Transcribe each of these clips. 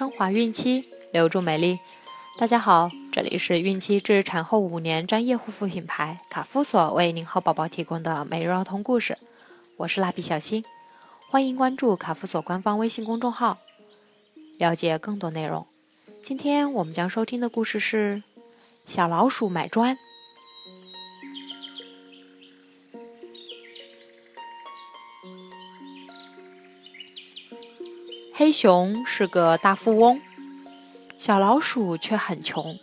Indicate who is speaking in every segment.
Speaker 1: 升华孕期，留住美丽。大家好，这里是孕期至产后五年专业护肤品牌卡夫索为您和宝宝提供的每日儿童故事。我是蜡笔小新，欢迎关注卡夫索官方微信公众号，了解更多内容。今天我们将收听的故事是《小老鼠买砖》。黑熊是个大富翁，小老鼠却很穷。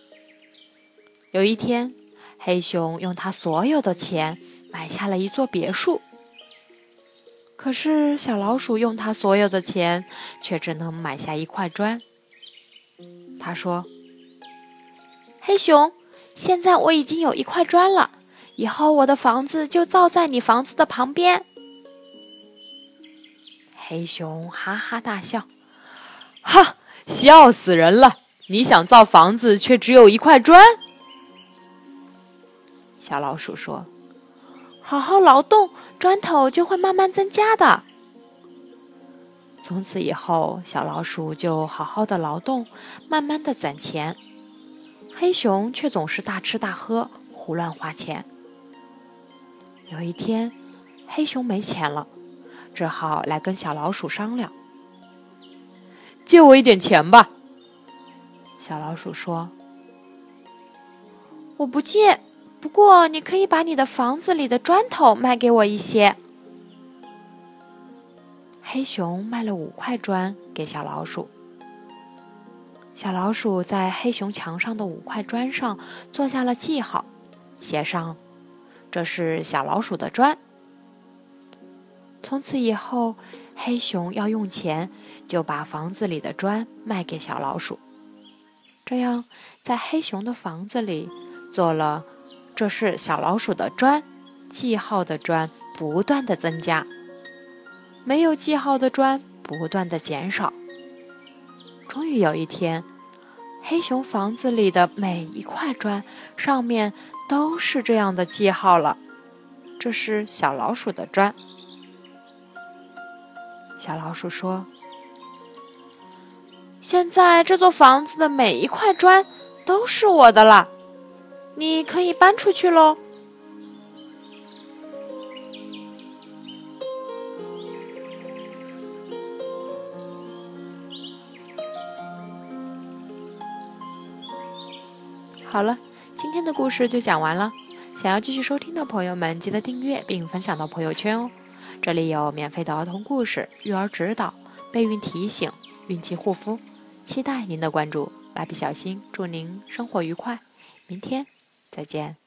Speaker 1: 有一天，黑熊用他所有的钱买下了一座别墅，可是小老鼠用他所有的钱却只能买下一块砖。他说：“黑熊，现在我已经有一块砖了，以后我的房子就造在你房子的旁边。”黑熊哈哈大笑，哈，笑死人了！你想造房子，却只有一块砖。小老鼠说：“好好劳动，砖头就会慢慢增加的。”从此以后，小老鼠就好好的劳动，慢慢的攒钱。黑熊却总是大吃大喝，胡乱花钱。有一天，黑熊没钱了。只好来跟小老鼠商量，借我一点钱吧。小老鼠说：“我不借，不过你可以把你的房子里的砖头卖给我一些。”黑熊卖了五块砖给小老鼠。小老鼠在黑熊墙上的五块砖上做下了记号，写上：“这是小老鼠的砖。”从此以后，黑熊要用钱，就把房子里的砖卖给小老鼠。这样，在黑熊的房子里做了“这是小老鼠的砖”记号的砖不断的增加，没有记号的砖不断的减少。终于有一天，黑熊房子里的每一块砖上面都是这样的记号了：“这是小老鼠的砖。”小老鼠说：“现在这座房子的每一块砖都是我的了，你可以搬出去喽。”好了，今天的故事就讲完了。想要继续收听的朋友们，记得订阅并分享到朋友圈哦。这里有免费的儿童故事、育儿指导、备孕提醒、孕期护肤，期待您的关注。蜡笔小新，祝您生活愉快，明天再见。